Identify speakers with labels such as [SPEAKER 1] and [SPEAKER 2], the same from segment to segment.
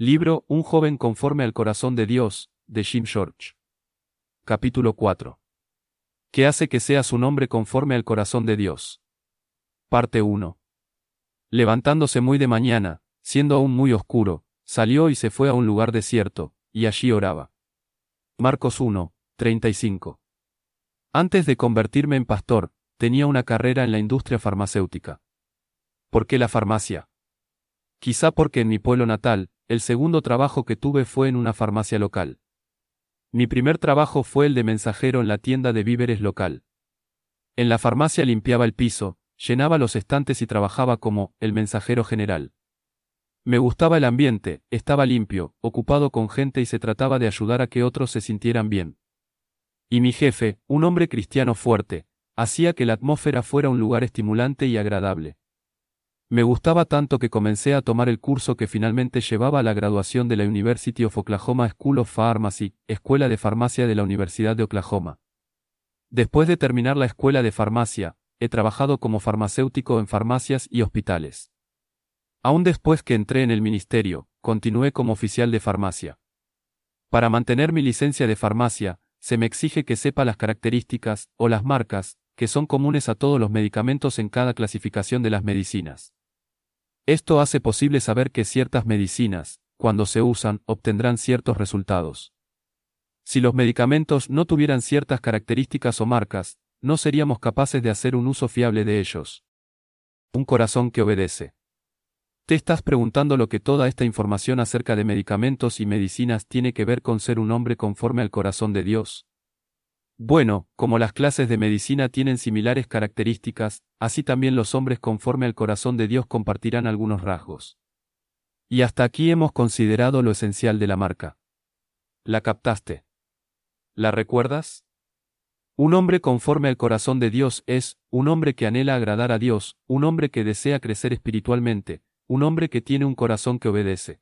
[SPEAKER 1] Libro Un joven conforme al corazón de Dios, de Jim George. Capítulo 4. ¿Qué hace que seas un hombre conforme al corazón de Dios? Parte 1. Levantándose muy de mañana, siendo aún muy oscuro, salió y se fue a un lugar desierto, y allí oraba. Marcos 1, 35. Antes de convertirme en pastor, tenía una carrera en la industria farmacéutica. ¿Por qué la farmacia? Quizá porque en mi pueblo natal, el segundo trabajo que tuve fue en una farmacia local. Mi primer trabajo fue el de mensajero en la tienda de víveres local. En la farmacia limpiaba el piso, llenaba los estantes y trabajaba como el mensajero general. Me gustaba el ambiente, estaba limpio, ocupado con gente y se trataba de ayudar a que otros se sintieran bien. Y mi jefe, un hombre cristiano fuerte, hacía que la atmósfera fuera un lugar estimulante y agradable. Me gustaba tanto que comencé a tomar el curso que finalmente llevaba a la graduación de la University of Oklahoma School of Pharmacy, Escuela de Farmacia de la Universidad de Oklahoma. Después de terminar la escuela de farmacia, he trabajado como farmacéutico en farmacias y hospitales. Aún después que entré en el ministerio, continué como oficial de farmacia. Para mantener mi licencia de farmacia, se me exige que sepa las características, o las marcas, que son comunes a todos los medicamentos en cada clasificación de las medicinas. Esto hace posible saber que ciertas medicinas, cuando se usan, obtendrán ciertos resultados. Si los medicamentos no tuvieran ciertas características o marcas, no seríamos capaces de hacer un uso fiable de ellos. Un corazón que obedece. Te estás preguntando lo que toda esta información acerca de medicamentos y medicinas tiene que ver con ser un hombre conforme al corazón de Dios. Bueno, como las clases de medicina tienen similares características, así también los hombres conforme al corazón de Dios compartirán algunos rasgos. Y hasta aquí hemos considerado lo esencial de la marca. ¿La captaste? ¿La recuerdas? Un hombre conforme al corazón de Dios es, un hombre que anhela agradar a Dios, un hombre que desea crecer espiritualmente, un hombre que tiene un corazón que obedece.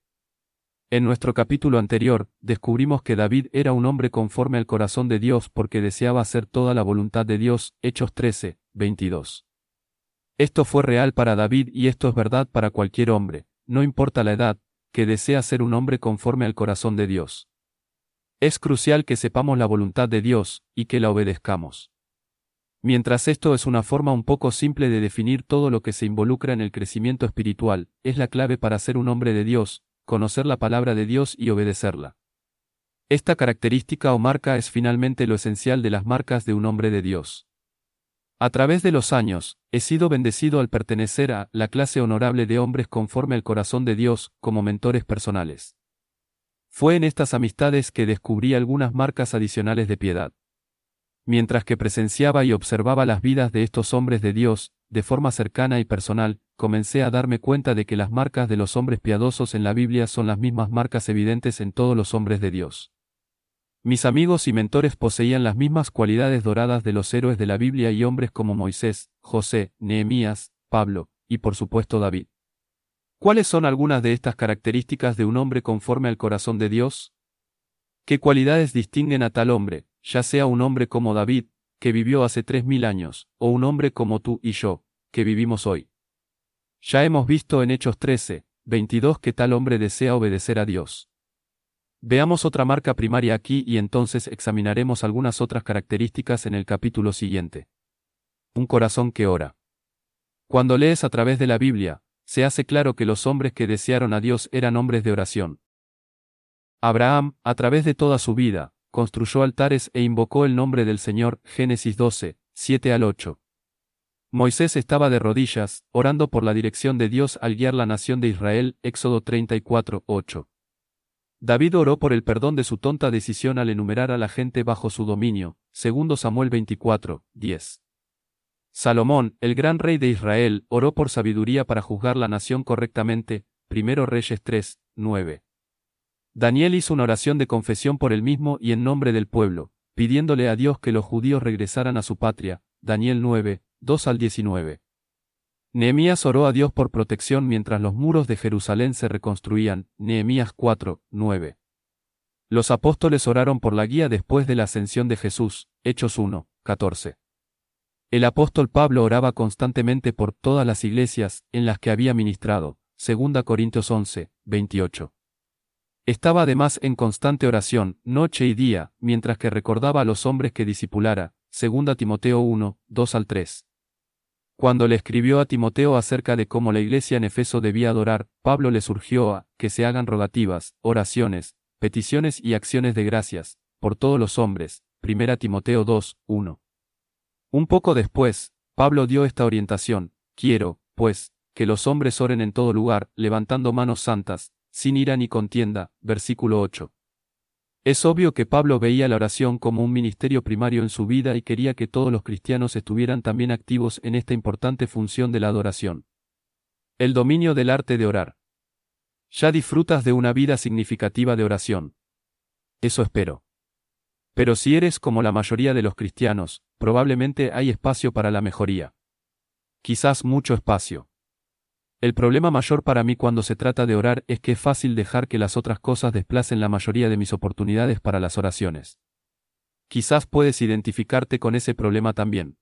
[SPEAKER 1] En nuestro capítulo anterior, descubrimos que David era un hombre conforme al corazón de Dios porque deseaba hacer toda la voluntad de Dios, Hechos 13, 22. Esto fue real para David y esto es verdad para cualquier hombre, no importa la edad, que desea ser un hombre conforme al corazón de Dios. Es crucial que sepamos la voluntad de Dios, y que la obedezcamos. Mientras esto es una forma un poco simple de definir todo lo que se involucra en el crecimiento espiritual, es la clave para ser un hombre de Dios, conocer la palabra de Dios y obedecerla. Esta característica o marca es finalmente lo esencial de las marcas de un hombre de Dios. A través de los años, he sido bendecido al pertenecer a la clase honorable de hombres conforme al corazón de Dios, como mentores personales. Fue en estas amistades que descubrí algunas marcas adicionales de piedad. Mientras que presenciaba y observaba las vidas de estos hombres de Dios, de forma cercana y personal, comencé a darme cuenta de que las marcas de los hombres piadosos en la Biblia son las mismas marcas evidentes en todos los hombres de Dios. Mis amigos y mentores poseían las mismas cualidades doradas de los héroes de la Biblia y hombres como Moisés, José, Nehemías, Pablo, y por supuesto David. ¿Cuáles son algunas de estas características de un hombre conforme al corazón de Dios? ¿Qué cualidades distinguen a tal hombre, ya sea un hombre como David, que vivió hace tres mil años, o un hombre como tú y yo, que vivimos hoy. Ya hemos visto en Hechos 13, 22 que tal hombre desea obedecer a Dios. Veamos otra marca primaria aquí y entonces examinaremos algunas otras características en el capítulo siguiente. Un corazón que ora. Cuando lees a través de la Biblia, se hace claro que los hombres que desearon a Dios eran hombres de oración. Abraham, a través de toda su vida, construyó altares e invocó el nombre del Señor, Génesis 12, 7 al 8. Moisés estaba de rodillas, orando por la dirección de Dios al guiar la nación de Israel, Éxodo 34, 8. David oró por el perdón de su tonta decisión al enumerar a la gente bajo su dominio, segundo Samuel 24, 10. Salomón, el gran rey de Israel, oró por sabiduría para juzgar la nación correctamente, primero Reyes 3, 9. Daniel hizo una oración de confesión por él mismo y en nombre del pueblo, pidiéndole a Dios que los judíos regresaran a su patria. Daniel 9, 2 al 19. Nehemías oró a Dios por protección mientras los muros de Jerusalén se reconstruían. Nehemías 4, 9. Los apóstoles oraron por la guía después de la ascensión de Jesús. Hechos 1, 14. El apóstol Pablo oraba constantemente por todas las iglesias en las que había ministrado. 2 Corintios 11, 28. Estaba además en constante oración, noche y día, mientras que recordaba a los hombres que disipulara, 2 Timoteo 1, 2 al 3. Cuando le escribió a Timoteo acerca de cómo la iglesia en Efeso debía adorar, Pablo le surgió a que se hagan rogativas, oraciones, peticiones y acciones de gracias, por todos los hombres, 1 Timoteo 2, 1. Un poco después, Pablo dio esta orientación, quiero, pues, que los hombres oren en todo lugar, levantando manos santas, sin ira ni contienda, versículo 8. Es obvio que Pablo veía la oración como un ministerio primario en su vida y quería que todos los cristianos estuvieran también activos en esta importante función de la adoración. El dominio del arte de orar. Ya disfrutas de una vida significativa de oración. Eso espero. Pero si eres como la mayoría de los cristianos, probablemente hay espacio para la mejoría. Quizás mucho espacio. El problema mayor para mí cuando se trata de orar es que es fácil dejar que las otras cosas desplacen la mayoría de mis oportunidades para las oraciones. Quizás puedes identificarte con ese problema también.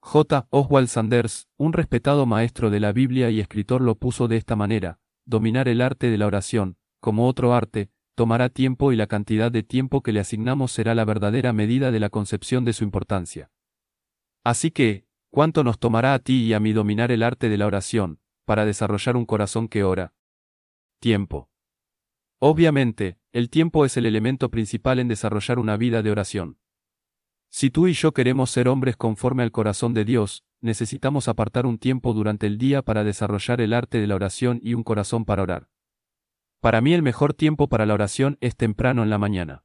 [SPEAKER 1] J. Oswald Sanders, un respetado maestro de la Biblia y escritor lo puso de esta manera, dominar el arte de la oración, como otro arte, tomará tiempo y la cantidad de tiempo que le asignamos será la verdadera medida de la concepción de su importancia. Así que, ¿cuánto nos tomará a ti y a mí dominar el arte de la oración, para desarrollar un corazón que ora. Tiempo. Obviamente, el tiempo es el elemento principal en desarrollar una vida de oración. Si tú y yo queremos ser hombres conforme al corazón de Dios, necesitamos apartar un tiempo durante el día para desarrollar el arte de la oración y un corazón para orar. Para mí el mejor tiempo para la oración es temprano en la mañana.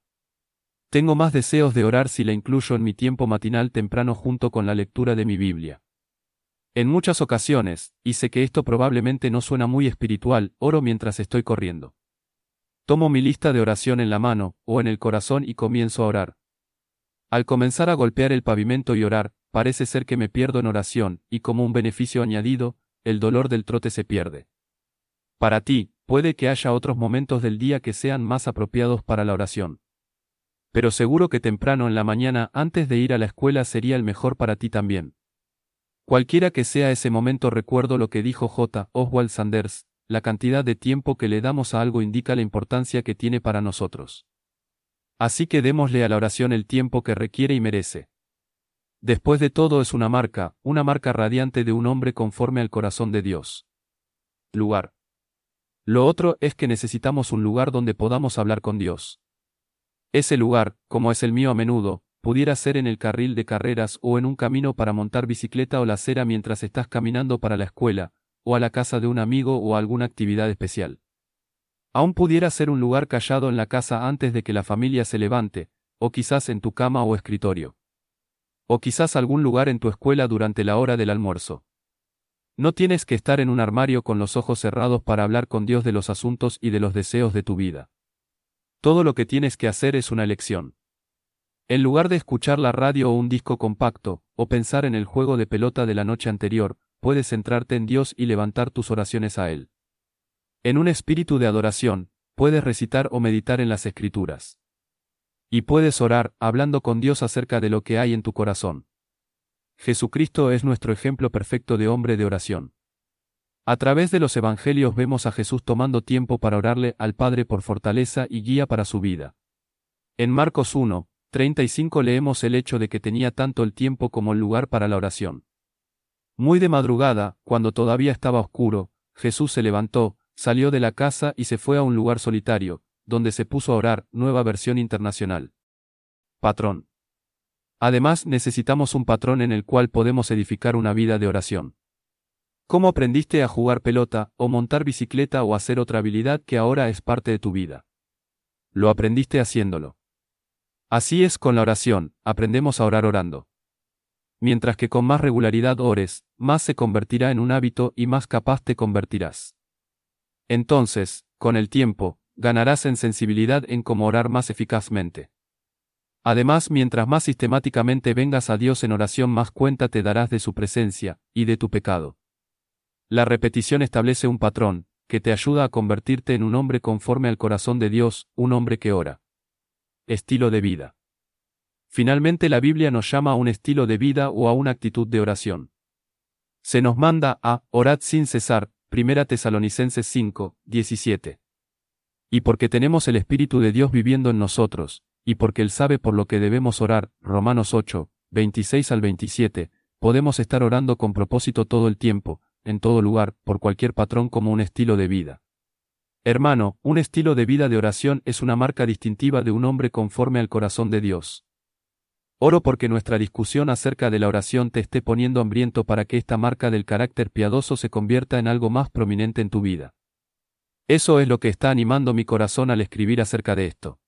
[SPEAKER 1] Tengo más deseos de orar si la incluyo en mi tiempo matinal temprano junto con la lectura de mi Biblia. En muchas ocasiones, y sé que esto probablemente no suena muy espiritual, oro mientras estoy corriendo. Tomo mi lista de oración en la mano, o en el corazón y comienzo a orar. Al comenzar a golpear el pavimento y orar, parece ser que me pierdo en oración, y como un beneficio añadido, el dolor del trote se pierde. Para ti, puede que haya otros momentos del día que sean más apropiados para la oración. Pero seguro que temprano en la mañana antes de ir a la escuela sería el mejor para ti también. Cualquiera que sea ese momento recuerdo lo que dijo J. Oswald Sanders, la cantidad de tiempo que le damos a algo indica la importancia que tiene para nosotros. Así que démosle a la oración el tiempo que requiere y merece. Después de todo es una marca, una marca radiante de un hombre conforme al corazón de Dios. Lugar. Lo otro es que necesitamos un lugar donde podamos hablar con Dios. Ese lugar, como es el mío a menudo, pudiera ser en el carril de carreras o en un camino para montar bicicleta o la acera mientras estás caminando para la escuela, o a la casa de un amigo o alguna actividad especial. Aún pudiera ser un lugar callado en la casa antes de que la familia se levante, o quizás en tu cama o escritorio. O quizás algún lugar en tu escuela durante la hora del almuerzo. No tienes que estar en un armario con los ojos cerrados para hablar con Dios de los asuntos y de los deseos de tu vida. Todo lo que tienes que hacer es una elección. En lugar de escuchar la radio o un disco compacto, o pensar en el juego de pelota de la noche anterior, puedes centrarte en Dios y levantar tus oraciones a Él. En un espíritu de adoración, puedes recitar o meditar en las escrituras. Y puedes orar, hablando con Dios acerca de lo que hay en tu corazón. Jesucristo es nuestro ejemplo perfecto de hombre de oración. A través de los evangelios vemos a Jesús tomando tiempo para orarle al Padre por fortaleza y guía para su vida. En Marcos 1, 35 leemos el hecho de que tenía tanto el tiempo como el lugar para la oración. Muy de madrugada, cuando todavía estaba oscuro, Jesús se levantó, salió de la casa y se fue a un lugar solitario, donde se puso a orar, nueva versión internacional. Patrón. Además, necesitamos un patrón en el cual podemos edificar una vida de oración. ¿Cómo aprendiste a jugar pelota, o montar bicicleta o hacer otra habilidad que ahora es parte de tu vida? Lo aprendiste haciéndolo. Así es con la oración, aprendemos a orar orando. Mientras que con más regularidad ores, más se convertirá en un hábito y más capaz te convertirás. Entonces, con el tiempo, ganarás en sensibilidad en cómo orar más eficazmente. Además, mientras más sistemáticamente vengas a Dios en oración, más cuenta te darás de su presencia, y de tu pecado. La repetición establece un patrón, que te ayuda a convertirte en un hombre conforme al corazón de Dios, un hombre que ora. Estilo de vida. Finalmente la Biblia nos llama a un estilo de vida o a una actitud de oración. Se nos manda a orad sin cesar, 1 Tesalonicenses 5, 17. Y porque tenemos el Espíritu de Dios viviendo en nosotros, y porque Él sabe por lo que debemos orar, Romanos 8, 26 al 27, podemos estar orando con propósito todo el tiempo, en todo lugar, por cualquier patrón como un estilo de vida. Hermano, un estilo de vida de oración es una marca distintiva de un hombre conforme al corazón de Dios. Oro porque nuestra discusión acerca de la oración te esté poniendo hambriento para que esta marca del carácter piadoso se convierta en algo más prominente en tu vida. Eso es lo que está animando mi corazón al escribir acerca de esto.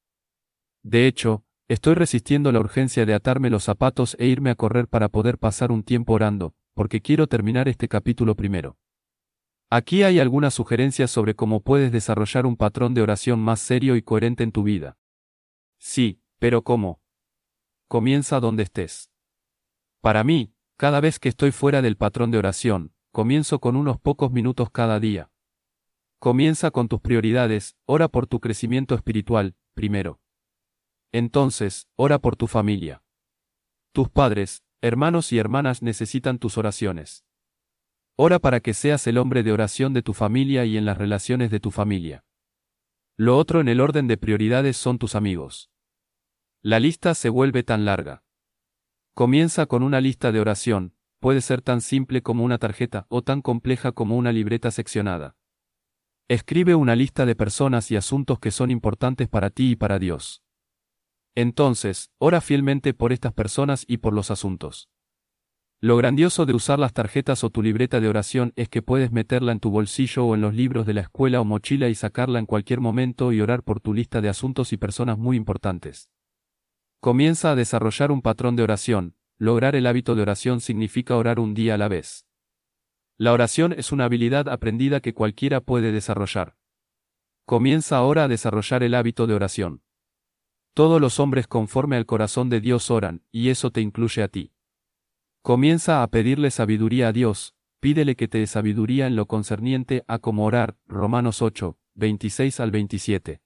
[SPEAKER 1] De hecho, estoy resistiendo la urgencia de atarme los zapatos e irme a correr para poder pasar un tiempo orando, porque quiero terminar este capítulo primero. Aquí hay algunas sugerencias sobre cómo puedes desarrollar un patrón de oración más serio y coherente en tu vida. Sí, pero ¿cómo? Comienza donde estés. Para mí, cada vez que estoy fuera del patrón de oración, comienzo con unos pocos minutos cada día. Comienza con tus prioridades, ora por tu crecimiento espiritual, primero. Entonces, ora por tu familia. Tus padres, hermanos y hermanas necesitan tus oraciones. Ora para que seas el hombre de oración de tu familia y en las relaciones de tu familia. Lo otro en el orden de prioridades son tus amigos. La lista se vuelve tan larga. Comienza con una lista de oración, puede ser tan simple como una tarjeta o tan compleja como una libreta seccionada. Escribe una lista de personas y asuntos que son importantes para ti y para Dios. Entonces, ora fielmente por estas personas y por los asuntos. Lo grandioso de usar las tarjetas o tu libreta de oración es que puedes meterla en tu bolsillo o en los libros de la escuela o mochila y sacarla en cualquier momento y orar por tu lista de asuntos y personas muy importantes. Comienza a desarrollar un patrón de oración. Lograr el hábito de oración significa orar un día a la vez. La oración es una habilidad aprendida que cualquiera puede desarrollar. Comienza ahora a desarrollar el hábito de oración. Todos los hombres conforme al corazón de Dios oran, y eso te incluye a ti. Comienza a pedirle sabiduría a Dios, pídele que te dé sabiduría en lo concerniente a cómo orar, Romanos 8, 26 al 27.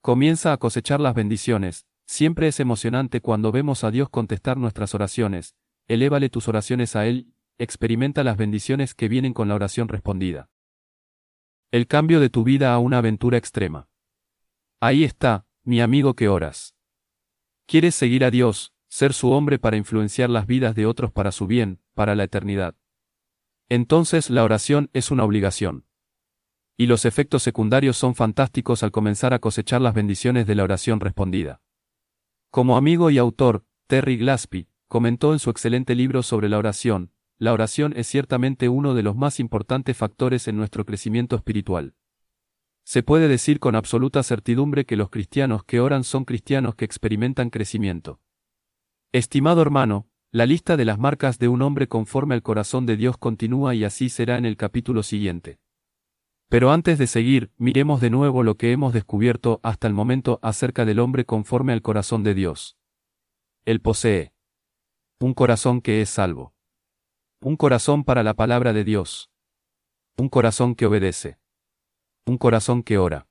[SPEAKER 1] Comienza a cosechar las bendiciones, siempre es emocionante cuando vemos a Dios contestar nuestras oraciones, elévale tus oraciones a Él, experimenta las bendiciones que vienen con la oración respondida. El cambio de tu vida a una aventura extrema. Ahí está, mi amigo que oras. ¿Quieres seguir a Dios, ser su hombre para influenciar las vidas de otros para su bien, para la eternidad. Entonces la oración es una obligación. Y los efectos secundarios son fantásticos al comenzar a cosechar las bendiciones de la oración respondida. Como amigo y autor, Terry Glaspie, comentó en su excelente libro sobre la oración, la oración es ciertamente uno de los más importantes factores en nuestro crecimiento espiritual. Se puede decir con absoluta certidumbre que los cristianos que oran son cristianos que experimentan crecimiento. Estimado hermano, la lista de las marcas de un hombre conforme al corazón de Dios continúa y así será en el capítulo siguiente. Pero antes de seguir, miremos de nuevo lo que hemos descubierto hasta el momento acerca del hombre conforme al corazón de Dios. Él posee un corazón que es salvo. Un corazón para la palabra de Dios. Un corazón que obedece. Un corazón que ora.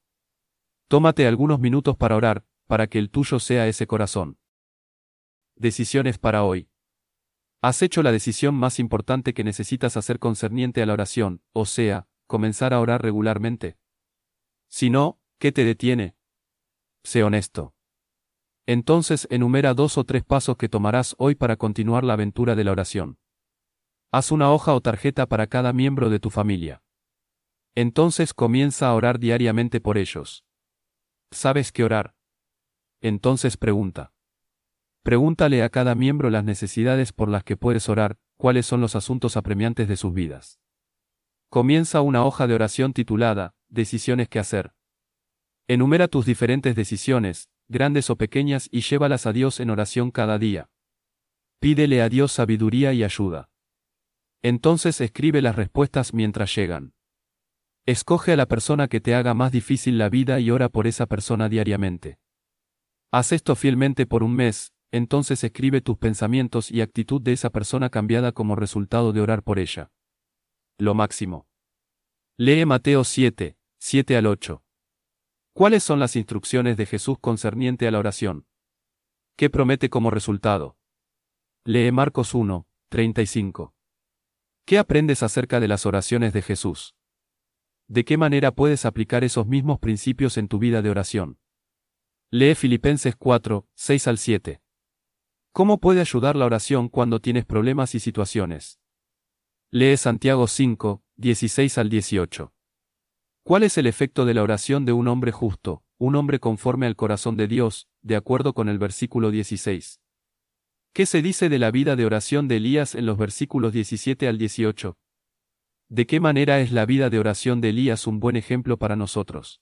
[SPEAKER 1] Tómate algunos minutos para orar, para que el tuyo sea ese corazón. Decisiones para hoy. Has hecho la decisión más importante que necesitas hacer concerniente a la oración, o sea, comenzar a orar regularmente. Si no, ¿qué te detiene? Sé honesto. Entonces enumera dos o tres pasos que tomarás hoy para continuar la aventura de la oración. Haz una hoja o tarjeta para cada miembro de tu familia. Entonces comienza a orar diariamente por ellos. ¿Sabes qué orar? Entonces pregunta. Pregúntale a cada miembro las necesidades por las que puedes orar, cuáles son los asuntos apremiantes de sus vidas. Comienza una hoja de oración titulada, Decisiones que hacer. Enumera tus diferentes decisiones, grandes o pequeñas, y llévalas a Dios en oración cada día. Pídele a Dios sabiduría y ayuda. Entonces escribe las respuestas mientras llegan. Escoge a la persona que te haga más difícil la vida y ora por esa persona diariamente. Haz esto fielmente por un mes, entonces escribe tus pensamientos y actitud de esa persona cambiada como resultado de orar por ella. Lo máximo. Lee Mateo 7, 7 al 8. ¿Cuáles son las instrucciones de Jesús concerniente a la oración? ¿Qué promete como resultado? Lee Marcos 1, 35. ¿Qué aprendes acerca de las oraciones de Jesús? ¿De qué manera puedes aplicar esos mismos principios en tu vida de oración? Lee Filipenses 4, 6 al 7. ¿Cómo puede ayudar la oración cuando tienes problemas y situaciones? Lee Santiago 5, 16 al 18. ¿Cuál es el efecto de la oración de un hombre justo, un hombre conforme al corazón de Dios, de acuerdo con el versículo 16? ¿Qué se dice de la vida de oración de Elías en los versículos 17 al 18? ¿De qué manera es la vida de oración de Elías un buen ejemplo para nosotros?